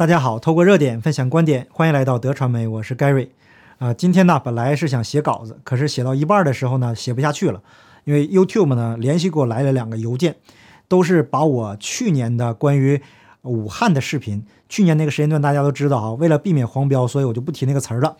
大家好，透过热点分享观点，欢迎来到德传媒，我是 Gary。啊，今天呢，本来是想写稿子，可是写到一半的时候呢，写不下去了，因为 YouTube 呢连续给我来了两个邮件，都是把我去年的关于武汉的视频，去年那个时间段大家都知道啊，为了避免黄标，所以我就不提那个词儿了。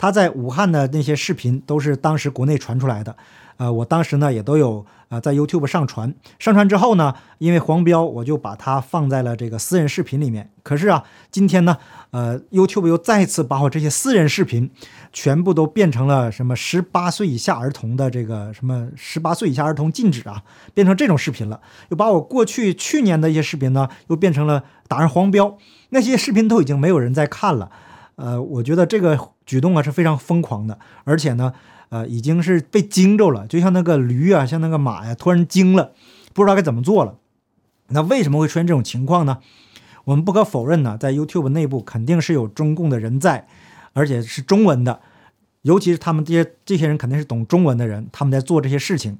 他在武汉的那些视频都是当时国内传出来的。呃，我当时呢也都有呃，在 YouTube 上传，上传之后呢，因为黄标，我就把它放在了这个私人视频里面。可是啊，今天呢，呃，YouTube 又再次把我这些私人视频全部都变成了什么十八岁以下儿童的这个什么十八岁以下儿童禁止啊，变成这种视频了。又把我过去去年的一些视频呢，又变成了打上黄标，那些视频都已经没有人在看了。呃，我觉得这个举动啊是非常疯狂的，而且呢。呃，已经是被惊着了，就像那个驴啊，像那个马呀，突然惊了，不知道该怎么做了。那为什么会出现这种情况呢？我们不可否认呢，在 YouTube 内部肯定是有中共的人在，而且是中文的，尤其是他们这些这些人肯定是懂中文的人，他们在做这些事情。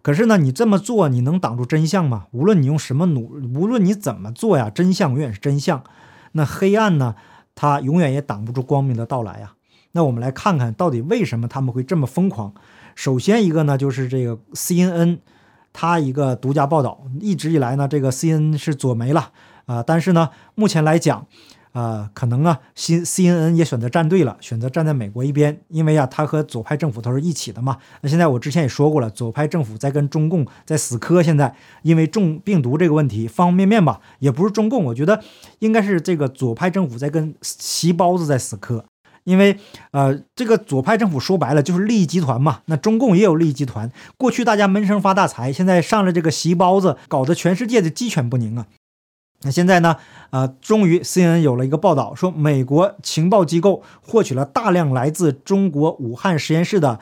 可是呢，你这么做，你能挡住真相吗？无论你用什么努，无论你怎么做呀，真相永远是真相。那黑暗呢，它永远也挡不住光明的到来啊。那我们来看看到底为什么他们会这么疯狂。首先一个呢，就是这个 CNN，它一个独家报道，一直以来呢，这个 CNN 是左媒了啊，但是呢，目前来讲，啊，可能啊新 CNN 也选择站队了，选择站在美国一边，因为啊，他和左派政府都是一起的嘛。那现在我之前也说过了，左派政府在跟中共在死磕，现在因为中病毒这个问题，方方面面吧，也不是中共，我觉得应该是这个左派政府在跟习包子在死磕。因为，呃，这个左派政府说白了就是利益集团嘛。那中共也有利益集团，过去大家闷声发大财，现在上了这个席包子，搞得全世界的鸡犬不宁啊。那现在呢，呃，终于 CNN 有了一个报道，说美国情报机构获取了大量来自中国武汉实验室的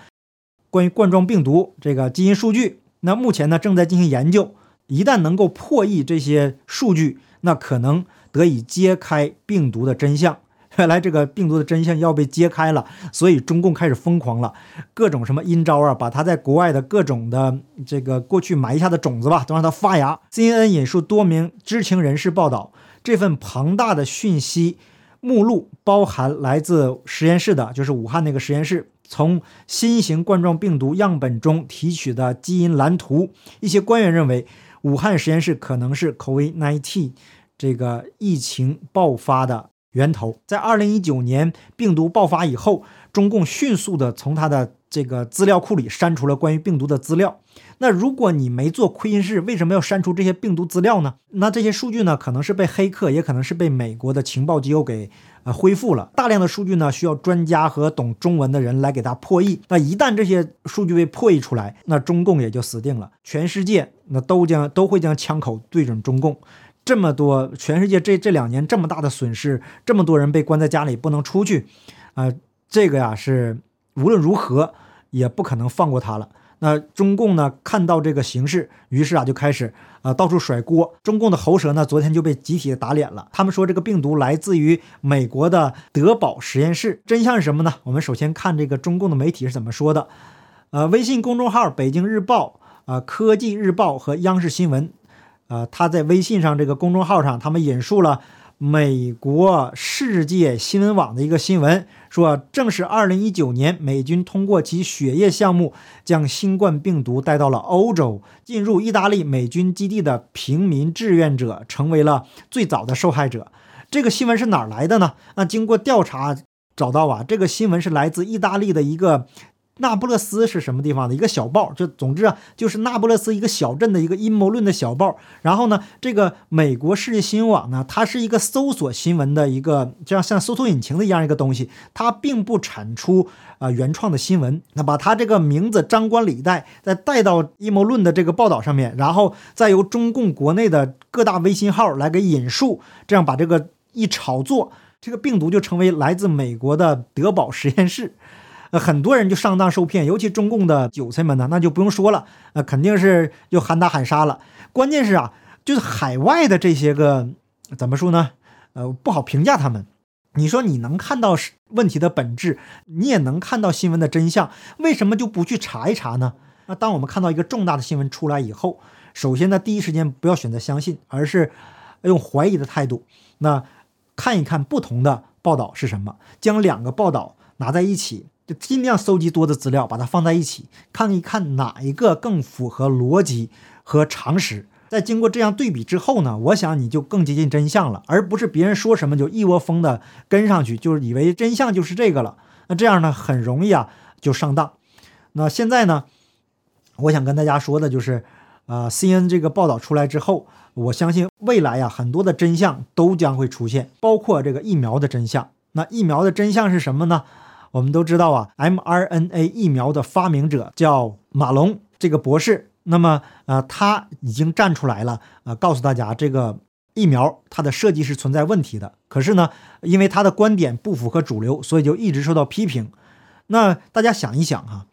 关于冠状病毒这个基因数据。那目前呢，正在进行研究，一旦能够破译这些数据，那可能得以揭开病毒的真相。原来这个病毒的真相要被揭开了，所以中共开始疯狂了，各种什么阴招啊，把他在国外的各种的这个过去埋下的种子吧，都让它发芽。CNN 引述多名知情人士报道，这份庞大的讯息目录包含来自实验室的，就是武汉那个实验室，从新型冠状病毒样本中提取的基因蓝图。一些官员认为，武汉实验室可能是 COVID-19 这个疫情爆发的。源头在二零一九年病毒爆发以后，中共迅速的从他的这个资料库里删除了关于病毒的资料。那如果你没做亏心事，为什么要删除这些病毒资料呢？那这些数据呢，可能是被黑客，也可能是被美国的情报机构给呃恢复了。大量的数据呢，需要专家和懂中文的人来给它破译。那一旦这些数据被破译出来，那中共也就死定了，全世界那都将都会将枪口对准中共。这么多，全世界这这两年这么大的损失，这么多人被关在家里不能出去，啊，这个呀是无论如何也不可能放过他了。那中共呢看到这个形势，于是啊就开始啊到处甩锅。中共的喉舌呢昨天就被集体打脸了，他们说这个病毒来自于美国的德宝实验室。真相是什么呢？我们首先看这个中共的媒体是怎么说的。呃，微信公众号北京日报、啊科技日报和央视新闻。呃，他在微信上这个公众号上，他们引述了美国世界新闻网的一个新闻，说正是2019年美军通过其血液项目将新冠病毒带到了欧洲，进入意大利美军基地的平民志愿者成为了最早的受害者。这个新闻是哪来的呢？那经过调查找到啊，这个新闻是来自意大利的一个。那不勒斯是什么地方的一个小报？就总之啊，就是那不勒斯一个小镇的一个阴谋论的小报。然后呢，这个美国世界新闻网呢，它是一个搜索新闻的一个，就像像搜索引擎的一样一个东西。它并不产出啊原创的新闻。那把它这个名字张冠李戴，再带到阴谋论的这个报道上面，然后再由中共国内的各大微信号来给引述，这样把这个一炒作，这个病毒就成为来自美国的德宝实验室。很多人就上当受骗，尤其中共的韭菜们呢，那就不用说了，呃，肯定是就喊打喊杀了。关键是啊，就是海外的这些个怎么说呢？呃，不好评价他们。你说你能看到问题的本质，你也能看到新闻的真相，为什么就不去查一查呢？那当我们看到一个重大的新闻出来以后，首先呢，第一时间不要选择相信，而是用怀疑的态度。那看一看不同的报道是什么，将两个报道拿在一起，就尽量搜集多的资料，把它放在一起，看一看哪一个更符合逻辑和常识。在经过这样对比之后呢，我想你就更接近真相了，而不是别人说什么就一窝蜂的跟上去，就是以为真相就是这个了。那这样呢，很容易啊就上当。那现在呢，我想跟大家说的就是，呃，C N 这个报道出来之后，我相信未来呀，很多的真相都将会出现，包括这个疫苗的真相。那疫苗的真相是什么呢？我们都知道啊，mRNA 疫苗的发明者叫马龙这个博士。那么，呃，他已经站出来了，呃，告诉大家这个疫苗它的设计是存在问题的。可是呢，因为他的观点不符合主流，所以就一直受到批评。那大家想一想哈，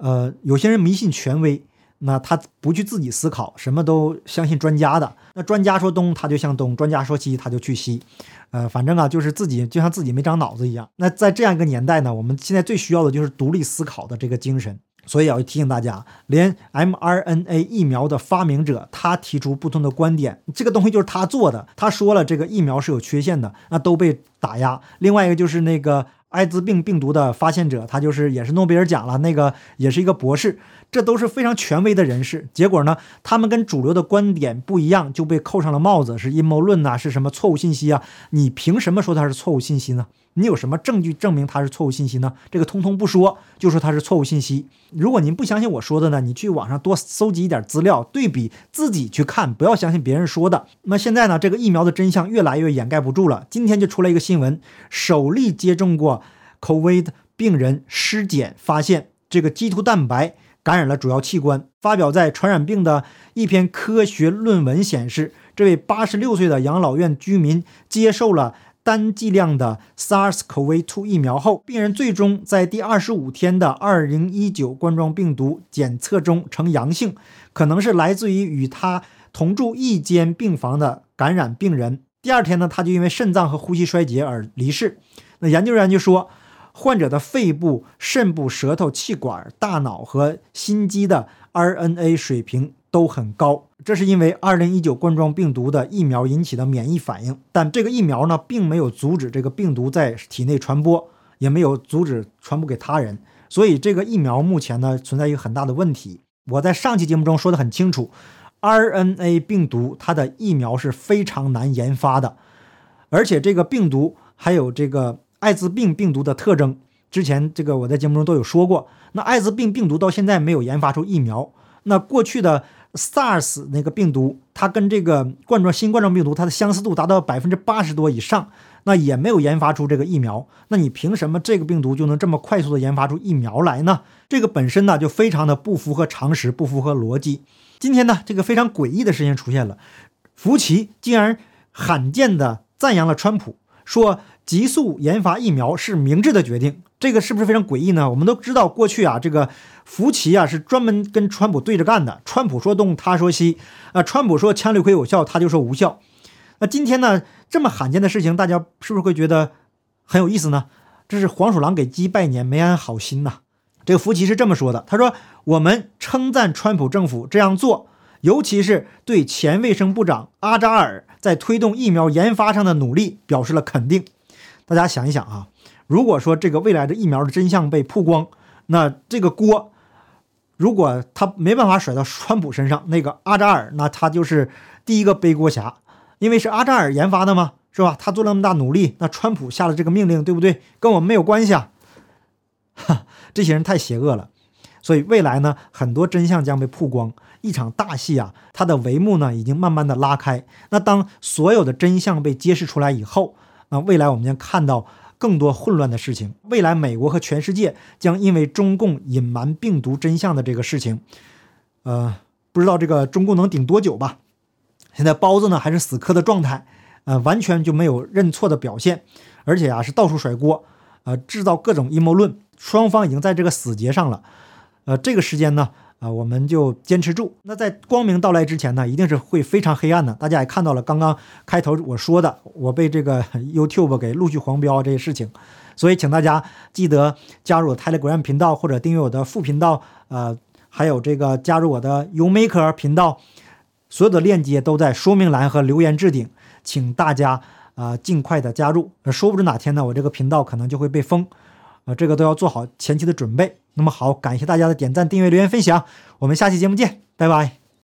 呃，有些人迷信权威，那他不去自己思考，什么都相信专家的。那专家说东，他就向东；专家说西，他就去西。呃，反正啊，就是自己就像自己没长脑子一样。那在这样一个年代呢，我们现在最需要的就是独立思考的这个精神。所以要提醒大家，连 mRNA 疫苗的发明者他提出不同的观点，这个东西就是他做的。他说了这个疫苗是有缺陷的，那都被打压。另外一个就是那个艾滋病病毒的发现者，他就是也是诺贝尔奖了，那个也是一个博士，这都是非常权威的人士。结果呢，他们跟主流的观点不一样，就被扣上了帽子，是阴谋论呐，是什么错误信息啊？你凭什么说他是错误信息呢？你有什么证据证明它是错误信息呢？这个通通不说，就说它是错误信息。如果您不相信我说的呢，你去网上多搜集一点资料，对比自己去看，不要相信别人说的。那现在呢，这个疫苗的真相越来越掩盖不住了。今天就出来一个新闻，首例接种过 COVID 病人尸检发现，这个基突蛋白感染了主要器官。发表在《传染病》的一篇科学论文显示，这位八十六岁的养老院居民接受了。单剂量的 SARS-CoV-2 疫苗后，病人最终在第二十五天的2019冠状病毒检测中呈阳性，可能是来自于与他同住一间病房的感染病人。第二天呢，他就因为肾脏和呼吸衰竭而离世。那研究人员就说，患者的肺部、肾部、舌头、气管、大脑和心肌的 RNA 水平。都很高，这是因为2019冠状病毒的疫苗引起的免疫反应，但这个疫苗呢，并没有阻止这个病毒在体内传播，也没有阻止传播给他人，所以这个疫苗目前呢存在一个很大的问题。我在上期节目中说的很清楚，RNA 病毒它的疫苗是非常难研发的，而且这个病毒还有这个艾滋病病毒的特征，之前这个我在节目中都有说过。那艾滋病病毒到现在没有研发出疫苗，那过去的。SARS 那个病毒，它跟这个冠状新冠状病毒，它的相似度达到百分之八十多以上，那也没有研发出这个疫苗。那你凭什么这个病毒就能这么快速的研发出疫苗来呢？这个本身呢就非常的不符合常识，不符合逻辑。今天呢，这个非常诡异的事情出现了，福奇竟然罕见的赞扬了川普，说急速研发疫苗是明智的决定。这个是不是非常诡异呢？我们都知道，过去啊，这个福奇啊是专门跟川普对着干的。川普说东，他说西，啊，川普说枪氯喹有效，他就说无效。那今天呢，这么罕见的事情，大家是不是会觉得很有意思呢？这是黄鼠狼给鸡拜年，没安好心呐。这个福奇是这么说的，他说：“我们称赞川普政府这样做，尤其是对前卫生部长阿扎尔在推动疫苗研发上的努力表示了肯定。”大家想一想啊。如果说这个未来的疫苗的真相被曝光，那这个锅，如果他没办法甩到川普身上，那个阿扎尔，那他就是第一个背锅侠，因为是阿扎尔研发的嘛，是吧？他做了那么大努力，那川普下了这个命令，对不对？跟我们没有关系啊！哈，这些人太邪恶了，所以未来呢，很多真相将被曝光，一场大戏啊，它的帷幕呢已经慢慢的拉开。那当所有的真相被揭示出来以后，那未来我们将看到。更多混乱的事情，未来美国和全世界将因为中共隐瞒病毒真相的这个事情，呃，不知道这个中共能顶多久吧？现在包子呢还是死磕的状态，呃，完全就没有认错的表现，而且啊是到处甩锅，呃，制造各种阴谋论，双方已经在这个死结上了，呃，这个时间呢？啊，我们就坚持住。那在光明到来之前呢，一定是会非常黑暗的。大家也看到了，刚刚开头我说的，我被这个 YouTube 给陆续黄标这些事情，所以请大家记得加入 Telegram 频道或者订阅我的副频道，呃，还有这个加入我的 YouMaker 频道，所有的链接都在说明栏和留言置顶，请大家啊，尽快的加入。说不准哪天呢，我这个频道可能就会被封，啊，这个都要做好前期的准备。那么好，感谢大家的点赞、订阅、留言、分享，我们下期节目见，拜拜。